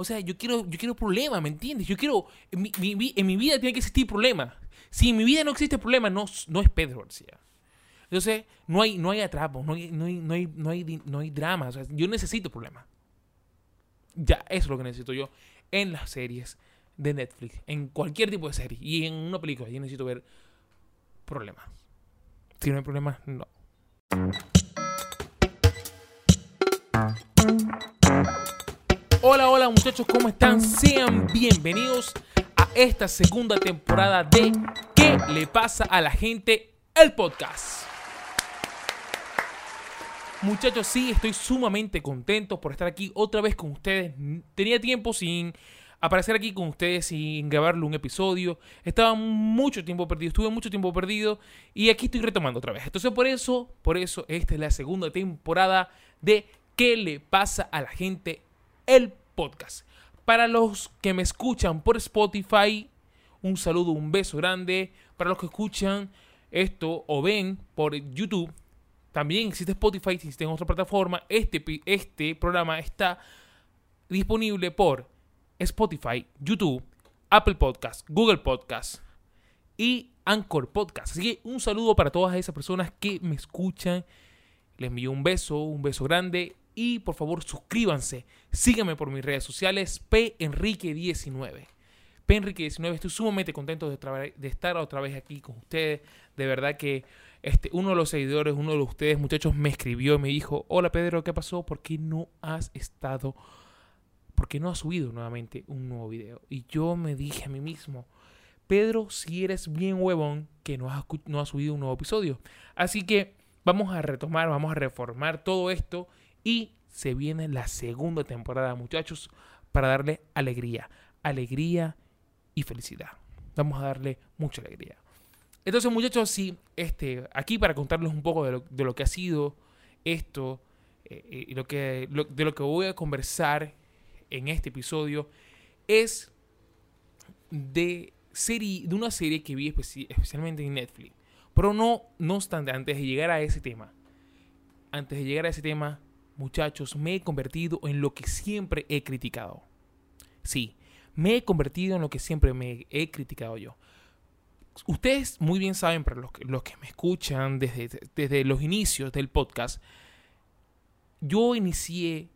O sea, yo quiero, yo quiero problemas, ¿me entiendes? Yo quiero, en mi, mi- en mi vida tiene que existir problemas. Si en mi vida no existe problema, no, no es Pedro García. Entonces, no hay, no hay atrapos, no hay, no hay, no hay, no hay, no hay drama. O sea, yo necesito problemas. Ya, eso es lo que necesito yo en las series de Netflix, en cualquier tipo de serie y en una película. Yo necesito ver problemas. Si no hay problemas, no. Hola, hola muchachos, ¿cómo están? Sean bienvenidos a esta segunda temporada de ¿Qué le pasa a la gente? El podcast. Muchachos, sí, estoy sumamente contento por estar aquí otra vez con ustedes. Tenía tiempo sin aparecer aquí con ustedes, sin grabarle un episodio. Estaba mucho tiempo perdido, estuve mucho tiempo perdido y aquí estoy retomando otra vez. Entonces, por eso, por eso, esta es la segunda temporada de ¿Qué le pasa a la gente? El podcast. Para los que me escuchan por Spotify, un saludo, un beso grande. Para los que escuchan esto o ven por YouTube, también existe Spotify, existe en otra plataforma. Este, este programa está disponible por Spotify, YouTube, Apple Podcast, Google Podcast y Anchor Podcast. Así que un saludo para todas esas personas que me escuchan. Les envío un beso, un beso grande. Y por favor suscríbanse. Síganme por mis redes sociales, penrique19. Penrique19, estoy sumamente contento de, estar otra vez aquí con ustedes. De verdad que este, uno de los seguidores, uno de ustedes, muchachos, me escribió y me dijo, hola Pedro, ¿qué pasó? ¿Por qué no has estado, por qué no has subido nuevamente un nuevo video? Y yo me dije a mí mismo, Pedro, si eres bien huevón, que no has, no has subido un nuevo episodio. Así que vamos a retomar, vamos a reformar todo esto y se viene la segunda temporada, muchachos, para darle alegría, alegría y felicidad. Vamos a darle mucha alegría. Entonces, muchachos, sí, este, aquí para contarles un poco de lo, de lo que ha sido esto eh, eh, y lo que, de lo que voy a conversar en este episodio es de, serie, de una serie que vi especi- especialmente en Netflix. Pero no, no obstante, antes de llegar a ese tema, antes de llegar a ese tema, muchachos, me he convertido en lo que siempre he criticado. Sí, me he convertido en lo que siempre me he criticado yo. Ustedes muy bien saben, para los que, los que me escuchan desde, desde los inicios del podcast, yo inicié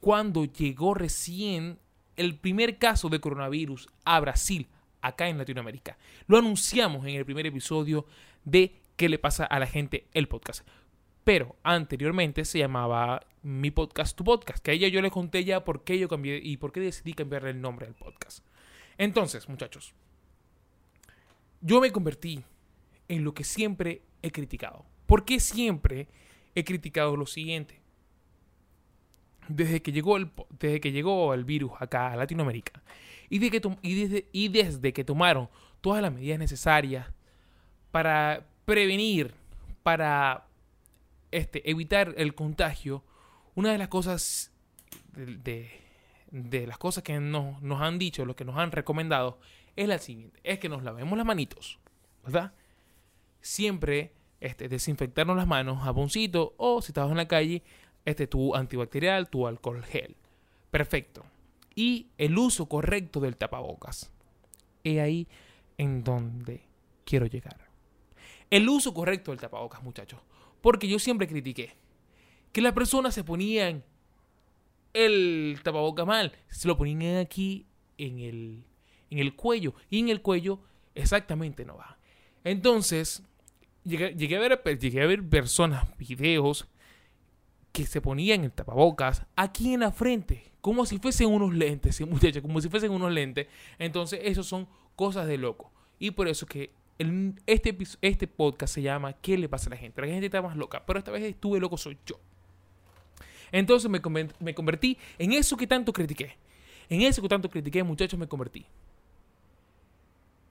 cuando llegó recién el primer caso de coronavirus a Brasil, acá en Latinoamérica. Lo anunciamos en el primer episodio de ¿Qué le pasa a la gente? El podcast. Pero anteriormente se llamaba Mi Podcast, Tu Podcast, que a ella yo les conté ya por qué yo cambié y por qué decidí cambiarle el nombre al podcast. Entonces, muchachos, yo me convertí en lo que siempre he criticado. ¿Por qué siempre he criticado lo siguiente? Desde que llegó el, desde que llegó el virus acá a Latinoamérica y, que y, desde, y desde que tomaron todas las medidas necesarias para prevenir, para este, evitar el contagio, una de las cosas de, las cosas que nos, nos han dicho, lo que nos han recomendado, es la siguiente, es que nos lavemos las manitos, ¿verdad? Siempre este, desinfectarnos las manos, jaboncito, o si estabas en la calle, este, tu antibacterial, tu alcohol gel. Perfecto. Y el uso correcto del tapabocas. He ahí en donde quiero llegar. El uso correcto del tapabocas, muchachos. Porque yo siempre critiqué que las personas se ponían el tapabocas mal. Se lo ponían aquí en el, en el cuello. Y en el cuello exactamente no va. Entonces, llegué, a, ver, llegué a ver personas, videos, que se ponían el tapabocas aquí en la frente. Como si fuesen unos lentes, muchachos, como si fuesen unos lentes. Entonces, eso son cosas de loco. Y por eso que este, este podcast se llama ¿Qué le pasa a la gente? La gente está más loca, pero esta vez estuve loco soy yo. Entonces me, me convertí en eso que tanto critiqué. En eso que tanto critiqué, muchachos, me convertí.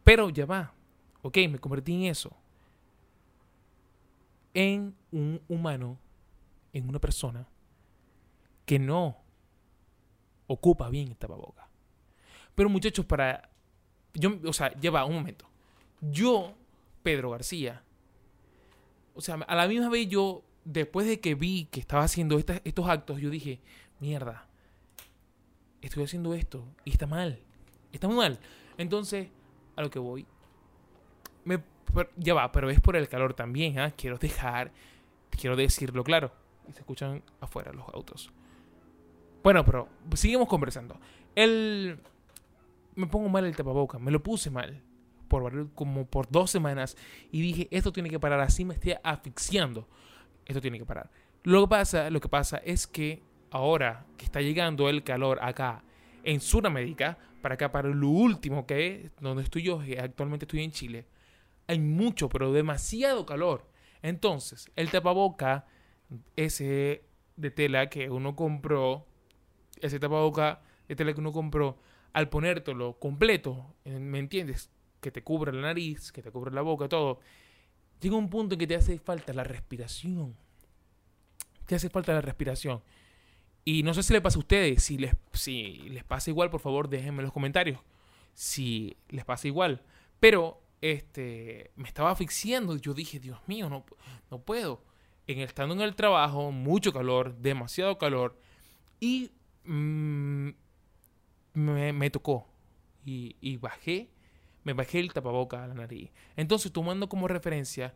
Pero ya va. Ok, me convertí en eso. En un humano, en una persona que no ocupa bien el tapabocas. Pero muchachos, para... Yo, o sea, ya va, un momento. Yo, Pedro García, o sea, a la misma vez yo, después de que vi que estaba haciendo estos actos, yo dije, mierda, estoy haciendo esto y está mal. Está muy mal. Entonces, a lo que voy. Me, ya va, pero es por el calor también. ¿ah? Quiero dejar, quiero decirlo claro. Y se escuchan afuera los autos. Bueno, pero seguimos conversando. El... Me pongo mal el tapaboca. Me lo puse mal. Por como por dos semanas. Y dije, esto tiene que parar. Así me estoy asfixiando. Esto tiene que parar. Lo que pasa, lo que pasa es que ahora que está llegando el calor acá en Sudamérica, para acá, para lo último que es donde estoy yo, actualmente estoy en Chile, hay mucho, pero demasiado calor. Entonces, el tapaboca, ese de tela que uno compró, ese tapaboca de tela que uno compró, al ponértelo completo, ¿me entiendes? Que te cubre la nariz, que te cubre la boca, todo, llega un punto en que te hace falta la respiración. Te hace falta la respiración. Y no sé si le pasa a ustedes, si les, si les pasa igual, por favor déjenme en los comentarios. Si les pasa igual. Pero este, me estaba asfixiando. Yo dije, Dios mío, no, no puedo. En, estando en el trabajo, mucho calor, demasiado calor. Y mm, me, tocó. Y, y, bajé, me bajé el tapaboca a la nariz. Entonces, tomando como referencia,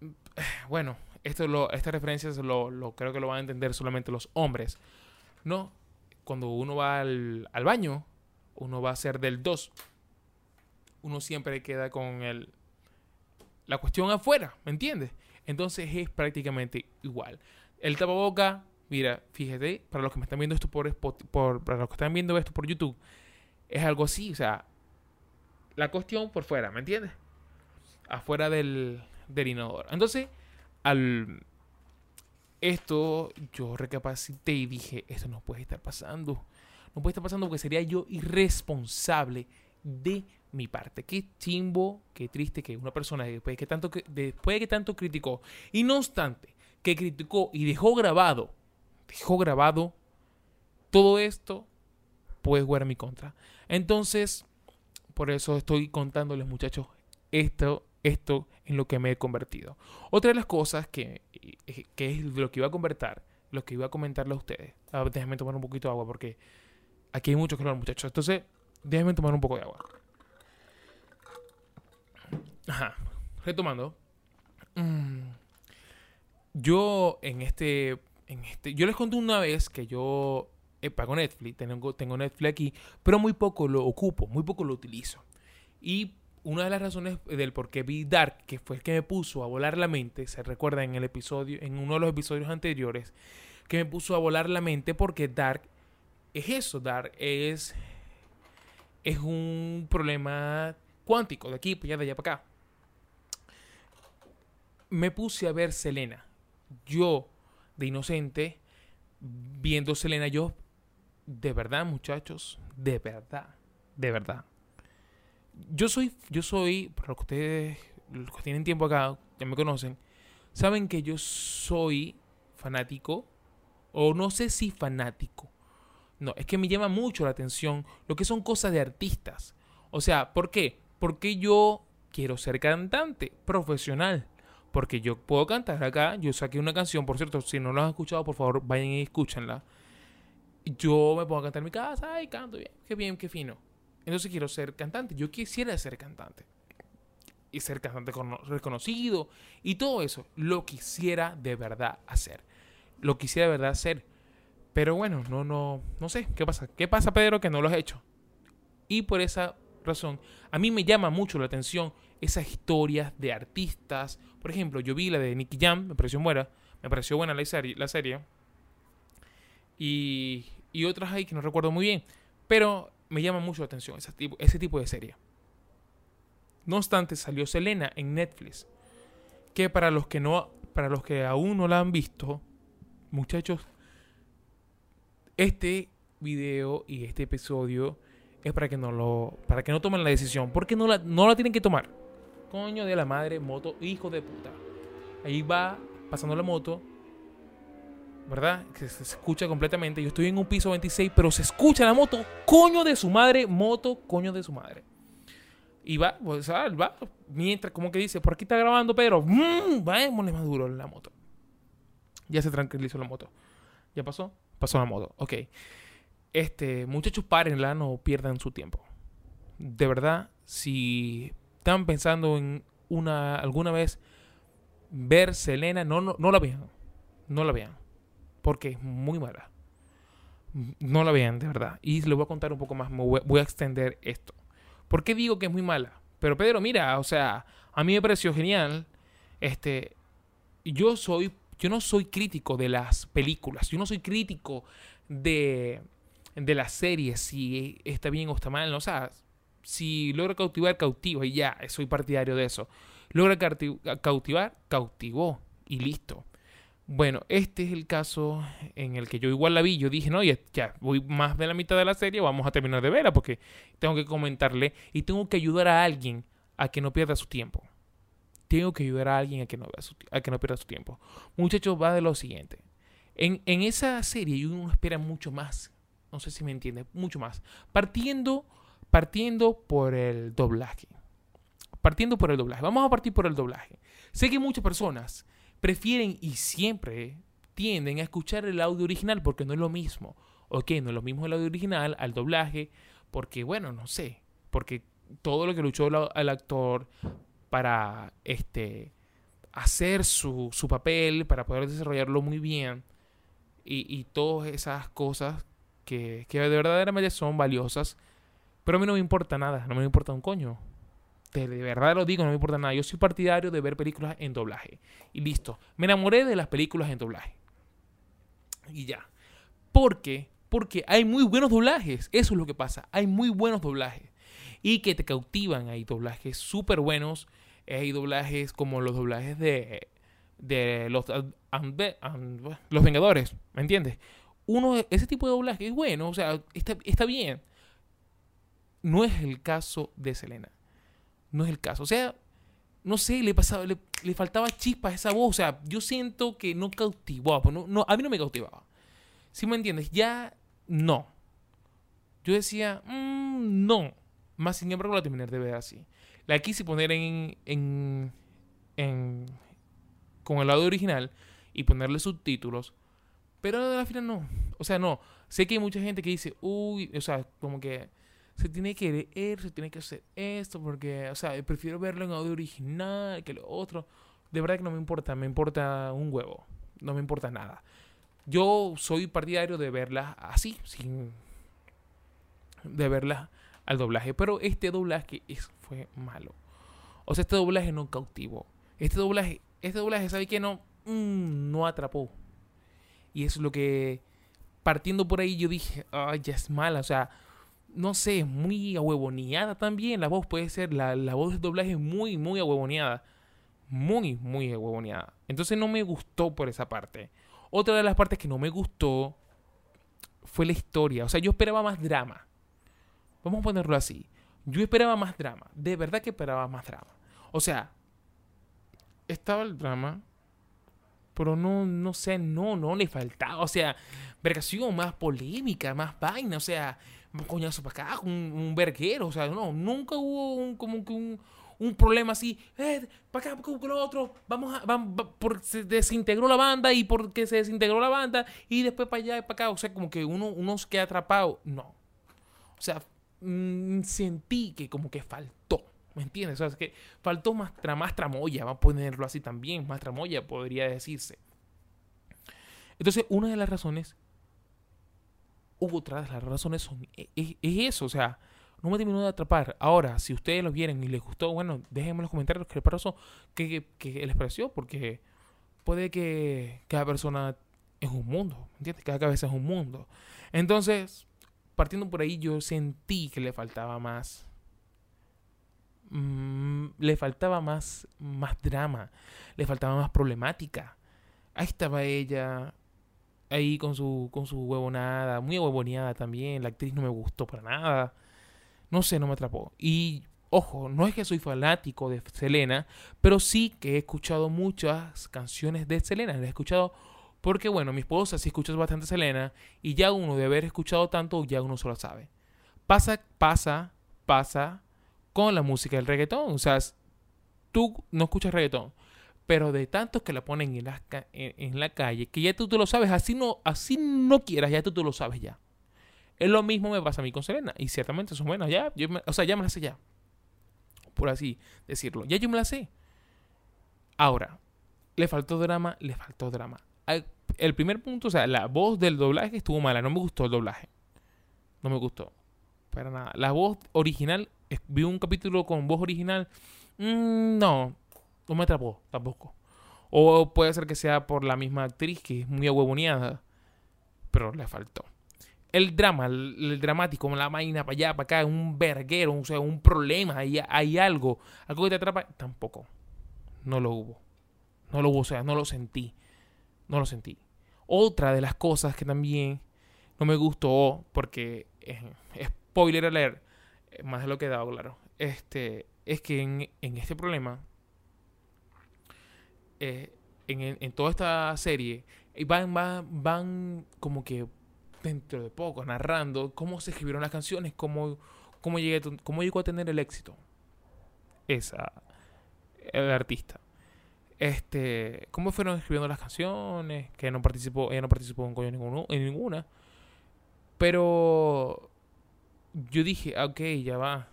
bueno, esto lo, estas referencias lo, lo, creo que lo van a entender solamente los hombres. No, cuando uno va al, al baño, uno va a ser del 2. Uno siempre queda con el, la cuestión afuera, ¿me entiendes? Entonces es prácticamente igual. El tapaboca, mira, fíjate, para los que me están viendo esto por, por para los que están viendo esto por YouTube, es algo así, o sea, la cuestión por fuera, ¿me entiendes? Afuera del, del inodoro. Entonces, al esto yo recapacité y dije, esto no puede estar pasando. No puede estar pasando porque sería yo irresponsable de mi parte. Qué chimbo, qué triste que una persona después que tanto, después de que tanto criticó, y no obstante, que criticó y dejó grabado, dejó grabado todo esto, puede jugar en mi contra. Entonces, por eso estoy contándoles muchachos esto esto en lo que me he convertido. Otra de las cosas que, que es lo que iba a convertir, lo que iba a comentarle a ustedes. A ver, déjenme tomar un poquito de agua porque aquí hay mucho calor, muchachos. Entonces, déjenme tomar un poco de agua. Ajá. Retomando. Mm, yo en este, en este. Yo les conté una vez que yo eh, pago Netflix. Tengo, tengo Netflix aquí. Pero muy poco lo ocupo. Muy poco lo utilizo. Y una de las razones del por qué vi Dark, que fue el que me puso a volar la mente, se recuerda en el episodio, en uno de los episodios anteriores, que me puso a volar la mente porque Dark es eso, Dark es es un problema cuántico de aquí para allá, de allá para acá. Me puse a ver Selena. Yo, de inocente, viendo Selena, yo, de verdad, muchachos, de verdad, de verdad yo soy, yo soy, para los que ustedes, los que tienen tiempo acá, ya me conocen, saben que yo soy fanático, o no sé si fanático. No, es que me llama mucho la atención lo que son cosas de artistas. O sea, ¿por qué? Porque yo quiero ser cantante profesional. Porque yo puedo cantar acá. Yo saqué una canción, por cierto, si no la han escuchado, por favor, vayan y escúchenla. Yo me pongo a cantar en mi casa, y canto bien, qué bien, qué fino. Entonces quiero ser cantante. Yo quisiera ser cantante. Y ser cantante reconocido. Y todo eso. Lo quisiera de verdad hacer. Lo quisiera de verdad hacer. Pero bueno, no, no, no sé. ¿Qué pasa? ¿Qué pasa, Pedro, que no lo has hecho? Y por esa razón, a mí me llama mucho la atención esas historias de artistas. Por ejemplo, yo vi la de Nicky Jam, me pareció buena. Me pareció buena la serie. La serie. Y, y otras ahí que no recuerdo muy bien. Pero me llama mucho la atención ese tipo, de serie. No obstante, salió Selena en Netflix, que para los que no, para los que aún no la han visto, muchachos, este video y este episodio es para que no lo, para que no tomen la decisión, porque no la, no la tienen que tomar. Coño de la madre, moto, hijo de puta. Ahí va pasando la moto, ¿verdad? Que se escucha completamente. Yo estoy en un piso 26, pero se escucha la moto. Coño de su madre, moto, coño de su madre. Y va, va, mientras, como que dice, por aquí está grabando Pedro. Mmm, vámonos más duro la moto. Ya se tranquilizó la moto. ¿Ya pasó? Pasó la moto, ok. este, muchachos, párenla, no pierdan su tiempo. De verdad, si están pensando en una alguna vez ver Selena, no, no, no la vean. No la vean. Porque es muy mala. No la vean, de verdad. Y les voy a contar un poco más. voy a extender esto. ¿Por qué digo que es muy mala? Pero Pedro, mira, o sea, a mí me pareció genial. Este, yo soy, yo no soy crítico de las películas. Yo no soy crítico de, de las series, si está bien o está mal. O sea, si logra cautivar, cautiva y ya, soy partidario de eso. Logra cautivar, cautivó y listo. Bueno, este es el caso en el que yo igual la vi. Yo dije, no, ya, ya, voy más de la mitad de la serie, vamos a terminar de verla porque tengo que comentarle y tengo que ayudar a alguien a que no pierda su tiempo. Tengo que ayudar a alguien a que no, a que no pierda su tiempo. Muchachos, va de lo siguiente. En, en esa serie uno espera mucho más. No sé si me entiende, mucho más. Partiendo, partiendo por el doblaje. Partiendo por el doblaje. Vamos a partir por el doblaje. Sé que muchas personas prefieren y siempre tienden a escuchar el audio original porque no es lo mismo. Ok, no es lo mismo el audio original al doblaje porque, bueno, no sé, porque todo lo que luchó el actor para este hacer su, su papel, para poder desarrollarlo muy bien y, y todas esas cosas que, que de verdaderamente son valiosas, pero a mí no me importa nada, no me importa un coño de verdad lo digo, no me importa nada. Yo soy partidario de ver películas en doblaje. Y listo. Me enamoré de las películas en doblaje. Y ya. ¿Por qué? Porque hay muy buenos doblajes. Eso es lo que pasa. Hay muy buenos doblajes. Y que te cautivan. Hay doblajes súper buenos. Hay doblajes como los doblajes de, de los, los Vengadores. ¿Me entiendes? Uno, ese tipo de doblaje es bueno. O sea, está, está bien. No es el caso de Selena no es el caso. O sea, no sé, le, pasaba, le, faltaba chispas a esa voz. O sea, yo siento que no cautivaba. No, no, a mí no me cautivaba. ¿Sí me entiendes? Ya no. Yo decía, mmm, no. Más sin embargo la terminé de ver así. La quise poner en, en, en con el audio original y ponerle subtítulos. Pero al final no. O sea, no. Sé que hay mucha gente que dice, uy, o sea, como que se tiene que leer, se tiene que hacer esto, porque, o sea, prefiero verlo en audio original que lo otro. De verdad que no me importa, me importa un huevo, no me importa nada. Yo soy partidario de verla así, sin. de verla al doblaje, pero este doblaje es, fue malo. O sea, este doblaje no cautivó. Este doblaje, este doblaje, ¿sabe que no? Mm, no atrapó. Y es lo que, partiendo por ahí, yo dije, ay, ya es mala, o sea no sé, muy ahuevoneada también. La voz puede ser, la, la voz de doblaje es muy, muy ahuevoneada. Muy, muy ahuevoneada. Entonces no me gustó por esa parte. Otra de las partes que no me gustó fue la historia. O sea, yo esperaba más drama. Vamos a ponerlo así. Yo esperaba más drama. De verdad que esperaba más drama. O sea, estaba el drama. Pero no, no sé, no, no le faltaba. O sea, vergación, más polémica, más vaina. O sea, un coñazo para acá, un, un verguero, o sea, no, nunca hubo un, como que un, un problema así, eh, para acá, para lo otro, vamos a, vamos, por, se desintegró la banda y porque se desintegró la banda y después para allá y para acá, o sea, como que uno, uno se queda atrapado, no, o sea, mmm, sentí que como que faltó, ¿me entiendes? O sea, es que faltó más, más tramoya, vamos a ponerlo así también, más tramoya podría decirse. Entonces, una de las razones hubo otras, las razones son, e, e, es, eso, o sea, no me terminó de atrapar. Ahora, si ustedes lo vieron y les gustó, bueno, déjenme en los comentarios qué les pareció, qué, les pareció, porque puede que cada persona es un mundo, ¿entiendes? Cada cabeza es un mundo. Entonces, partiendo por ahí, yo sentí que le faltaba más. Mm, le faltaba más, más drama, le faltaba más problemática. Ahí estaba ella ahí con su, con su huevonada, muy huevoneada también. La actriz no me gustó para nada. No sé, no me atrapó. Y ojo, no es que soy fanático de Selena, pero sí que he escuchado muchas canciones de Selena. Las he escuchado porque, bueno, mi esposa sí escucha bastante Selena y ya uno de haber escuchado tanto, ya uno solo sabe. Pasa, pasa, pasa con la música del reggaetón. O sea, tú no escuchas reggaetón pero de tantos que la ponen en la, calle, que ya tú te lo sabes, así no, así no quieras, ya tú te lo sabes ya. Es lo mismo me pasa a mí con Selena. Y ciertamente son buenas. Ya, yo me- o sea, ya me las sé ya. Por así decirlo. Ya yo me las sé. Ahora, le faltó drama, le faltó drama. El primer punto, o sea, la voz del doblaje estuvo mala. No me gustó el doblaje. No me gustó. Para nada. La voz original, vi un capítulo con voz original. mm, no, no me atrapó tampoco. O puede ser que sea por la misma actriz que es muy ahuevoneada. Pero le faltó. El drama, el, dramático, la vaina para allá, para acá, un verguero, o sea, un problema, hay, hay algo, algo que te atrapa, tampoco. No lo hubo. No lo hubo, o sea, no lo sentí. No lo sentí. Otra de las cosas que también no me gustó, porque eh, spoiler alert, eh, más de lo que he dado, claro, este, es que en, en este problema, eh, en, en- toda esta serie, van, van, van como que dentro de poco narrando cómo se escribieron las canciones, cómo, cómo, llegué, cómo llegó a tener el éxito esa, el artista. Este, cómo fueron escribiendo las canciones, que no participó, ella no participó en, coño ninguno, en ninguna. Pero yo dije, ah, ok, ya va.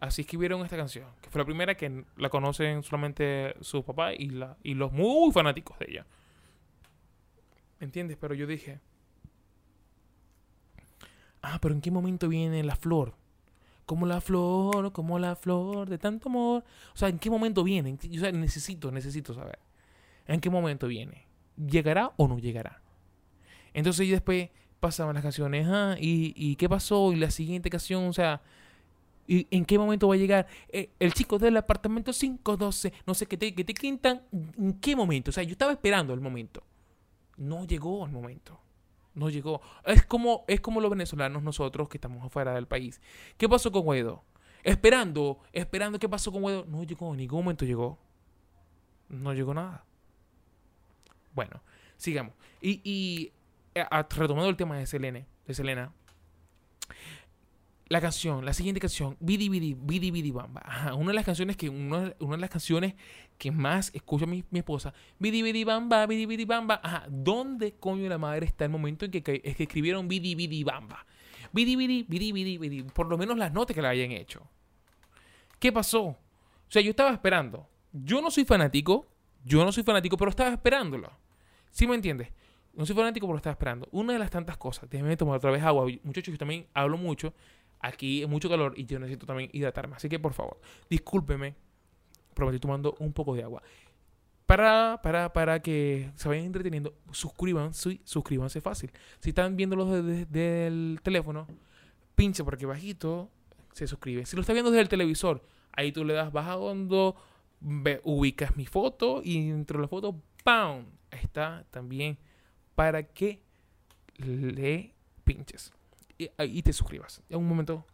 Así escribieron esta canción, que fue la primera que la conocen solamente sus papás y, y los muy fanáticos de ella. ¿Me entiendes? Pero yo dije, ah, pero ¿en qué momento viene la flor? Como la flor, como la flor de tanto amor. O sea, ¿en qué momento viene? ¿En qué- O sea, necesito, necesito saber. ¿En qué momento viene? ¿Llegará o no llegará? Entonces yo después pasaban las canciones, ah, ¿y, y qué pasó? Y la siguiente canción, o sea, ¿y ¿en qué momento va a llegar? Eh, el chico del apartamento 512, no sé qué te, que te quintan, ¿en qué momento? O sea, yo estaba esperando el momento. No llegó el momento. No llegó. Es como, es como los venezolanos nosotros que estamos afuera del país. ¿Qué pasó con Guaidó? Esperando, esperando qué pasó con Guaidó. No llegó, en ningún momento llegó. No llegó nada. Bueno, sigamos. Y, y eh, a- retomando el tema de Selene, de Selena. La canción, la siguiente canción, Bidi Bidi, Bidi Bidi Bamba. Ajá, una de las canciones que, una, una de las canciones que más escucha mi, mi esposa. Bidi Bidi Bamba, Bidi Bidi Bamba. Ajá, ¿dónde coño la madre está el momento en que, que escribieron Bidi Bidi Bamba? Bidi Bidi, Bidi Bidi, Bidi. Por lo menos las notas que la hayan hecho. ¿Qué pasó? O sea, yo estaba esperando. Yo no soy fanático. Yo no soy fanático, pero estaba esperándolo. ¿Sí me entiendes? No soy fanático, pero estaba esperando. Una de las tantas cosas. Déjenme tomar otra vez agua. Muchachos, yo también hablo mucho. Aquí hay mucho calor y yo necesito también hidratarme. Así que, por favor, discúlpeme. Pero me estoy tomando un poco de agua. Para, para, para que se vayan entreteniendo, suscríbanse, suscríbanse fácil. Si están viéndolo desde, desde el teléfono, pinche por aquí bajito, se suscribe. Si lo estás viendo desde el televisor, ahí tú le das baja hondo, ve- ubicas mi foto y dentro de la foto, ¡pam! Está también para que le pinches y, y te suscribas. En un momento.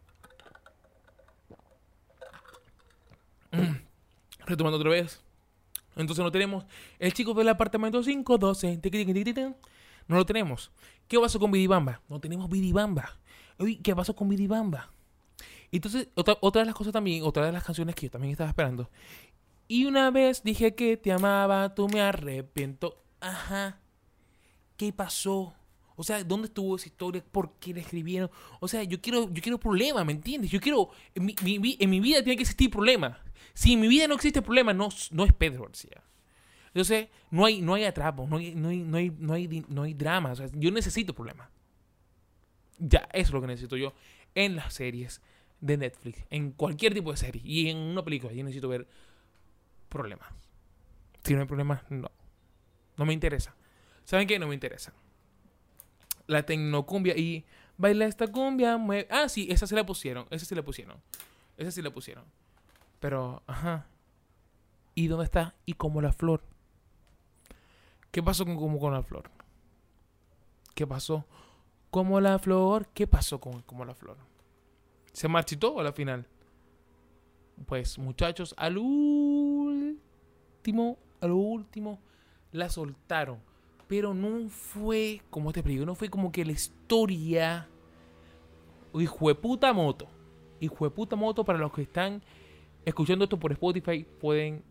Retomando otra vez. Entonces no tenemos el chico del apartamento 512. tiqui, tiqui, tiqui, tiqui. No lo tenemos. ¿Qué pasó con Bidibamba? No tenemos Bidibamba. Uy, ¿Qué pasó con Bidibamba? Entonces, otra, otra de las cosas también, otra de las canciones que yo también estaba esperando. Y una vez dije que te amaba, tú me arrepiento. Ajá. ¿Qué pasó? O sea, ¿dónde estuvo esa historia? ¿Por qué la escribieron? O sea, yo quiero, yo quiero problemas, ¿me entiendes? Yo quiero. En mi, mi en mi vida tiene que existir problema. Si en mi vida no existe problema, no, no es Pedro García. Entonces, no hay, no hay atrapo, no hay, no hay, no hay, no hay, no drama. O sea, yo necesito problemas. Ya, eso es lo que necesito yo en las series de Netflix, en cualquier tipo de serie y en una película. Yo necesito ver problemas. Si no hay problemas, no. No me interesa. ¿Saben qué? No me interesa. La tecnocumbia y baila esta cumbia. Ah, sí, esa se la pusieron. Esa sí la pusieron. Esa sí la pusieron. Pero, ajá. ¿Y dónde está? ¿Y como la flor? ¿Qué pasó con con la flor? ¿Qué pasó? Como la flor. ¿Qué pasó con como la flor? ¿Se marchitó a la final? Pues, muchachos, al último, al último, la soltaron. Pero no fue, como te digo, no fue como que la historia. Hijo de puta moto. Hijo de puta moto para los que están escuchando esto por Spotify pueden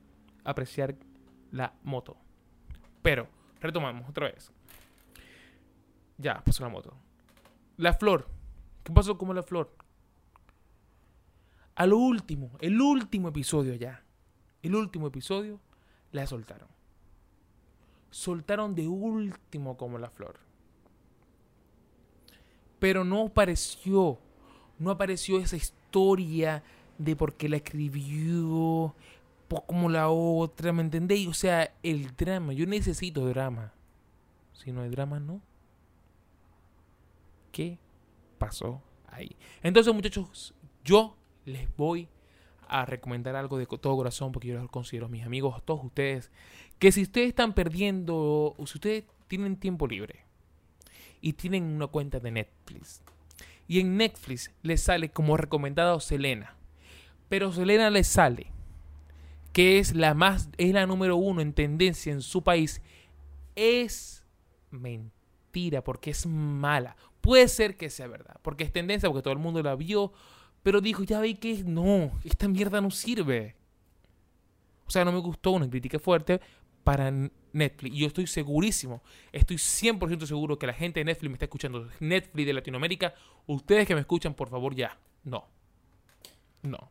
apreciar la moto. Pero, retomamos otra vez. Ya, pasó la moto. La flor. ¿Qué pasó con la flor? A lo último, el último episodio ya. El último episodio la soltaron. Soltaron de último como la flor. Pero no apareció, no apareció esa historia de por qué la escribió, como la otra, ¿me entendéis? O sea, el drama, yo necesito drama. Si no hay drama, no. ¿Qué pasó ahí? Entonces, muchachos, yo les voy a recomendar algo de todo corazón porque yo los considero mis amigos, todos ustedes, que si ustedes están perdiendo, o si ustedes tienen tiempo libre y tienen una cuenta de Netflix, y en Netflix les sale como recomendado Selena, pero Selena les sale que es la más, es la número uno en tendencia en su país, es mentira porque es mala. Puede ser que sea verdad, porque es tendencia, porque todo el mundo la vio, pero dijo, ya ve que no, esta mierda no sirve. O sea, no me gustó una crítica fuerte para Netflix. Y yo estoy segurísimo, estoy 100% seguro que la gente de Netflix me está escuchando. Netflix de Latinoamérica, ustedes que me escuchan, por favor, ya. No. No.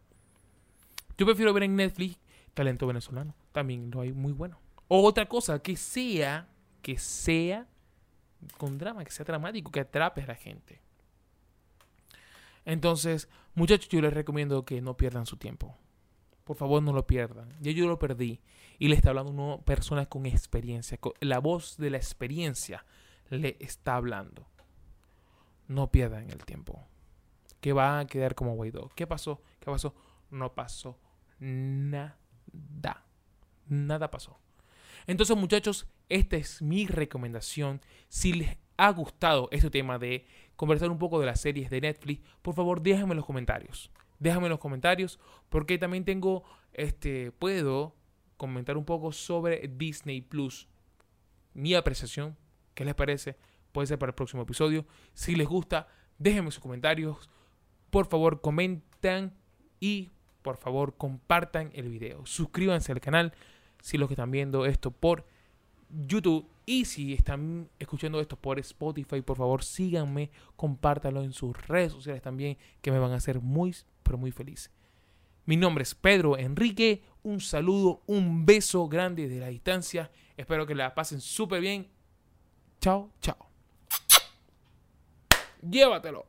Yo prefiero ver en Netflix talento venezolano. También lo hay muy bueno. O otra cosa, que sea, que sea con drama, que sea dramático, que atrape a la gente. Entonces, muchachos, yo les recomiendo que no pierdan su tiempo. Por favor, no lo pierdan. Ya yo lo perdí. Y le está hablando una persona con experiencia. La voz de la experiencia le está hablando. No pierdan el tiempo. Que va a quedar como Guaidó. ¿Qué pasó? ¿Qué pasó? No pasó nada. Nada pasó. Entonces, muchachos, esta es mi recomendación. Si les ha gustado este tema de conversar un poco de las series de Netflix, por favor déjame en los comentarios. Déjame en los comentarios porque también tengo, este, puedo comentar un poco sobre Disney Plus. Mi apreciación, ¿qué les parece? Puede ser para el próximo episodio. Si les gusta, déjenme sus comentarios. Por favor, comentan y por favor compartan el video. Suscríbanse al canal si los que están viendo esto por YouTube y si están escuchando esto por Spotify, por favor síganme, compártanlo en sus redes sociales también, que me van a hacer muy, pero muy feliz. Mi nombre es Pedro Enrique, un saludo, un beso grande de la distancia. Espero que la pasen súper bien. Chao, chao. Llévatelo.